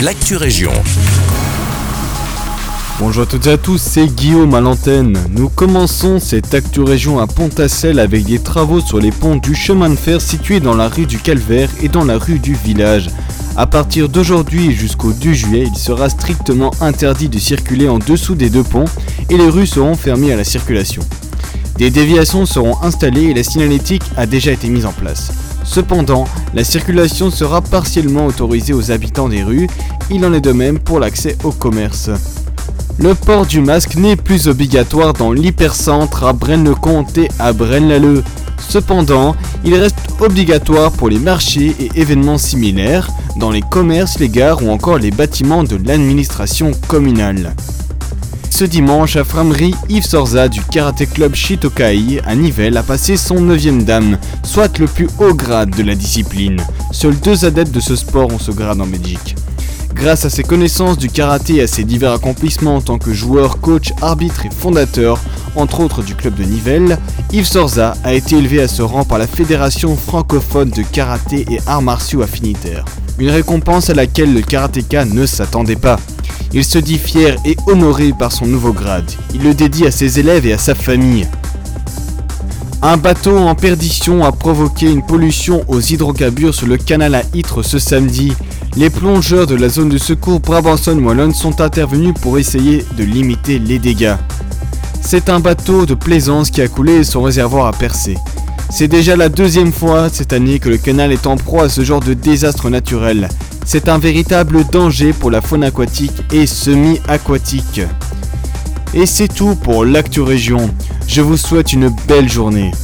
l'actu région. Bonjour à toutes et à tous, c'est Guillaume à l'antenne. Nous commençons cette Actu Région à Pontacelle avec des travaux sur les ponts du chemin de fer situés dans la rue du Calvaire et dans la rue du village. À partir d'aujourd'hui jusqu'au 2 juillet, il sera strictement interdit de circuler en dessous des deux ponts et les rues seront fermées à la circulation. Des déviations seront installées et la signalétique a déjà été mise en place. Cependant, la circulation sera partiellement autorisée aux habitants des rues, il en est de même pour l'accès au commerce. Le port du masque n'est plus obligatoire dans l'hypercentre à Braine-le-Comte et à Braine-l'Alleud. Cependant, il reste obligatoire pour les marchés et événements similaires, dans les commerces, les gares ou encore les bâtiments de l'administration communale. Ce dimanche à Framerie, Yves Sorza du Karaté Club Shitokai à Nivelles a passé son 9ème dame, soit le plus haut grade de la discipline. Seuls deux adeptes de ce sport ont ce grade en Belgique. Grâce à ses connaissances du karaté et à ses divers accomplissements en tant que joueur, coach, arbitre et fondateur, entre autres du club de Nivelles, Yves Sorza a été élevé à ce rang par la Fédération francophone de karaté et arts martiaux affinitaires. Une récompense à laquelle le karatéka ne s'attendait pas. Il se dit fier et honoré par son nouveau grade. Il le dédie à ses élèves et à sa famille. Un bateau en perdition a provoqué une pollution aux hydrocarbures sur le canal à Ytre ce samedi. Les plongeurs de la zone de secours Brabanson-Wallonne sont intervenus pour essayer de limiter les dégâts. C'est un bateau de plaisance qui a coulé et son réservoir a percé. C'est déjà la deuxième fois cette année que le canal est en proie à ce genre de désastre naturel. C'est un véritable danger pour la faune aquatique et semi-aquatique. Et c'est tout pour l'actu région. Je vous souhaite une belle journée.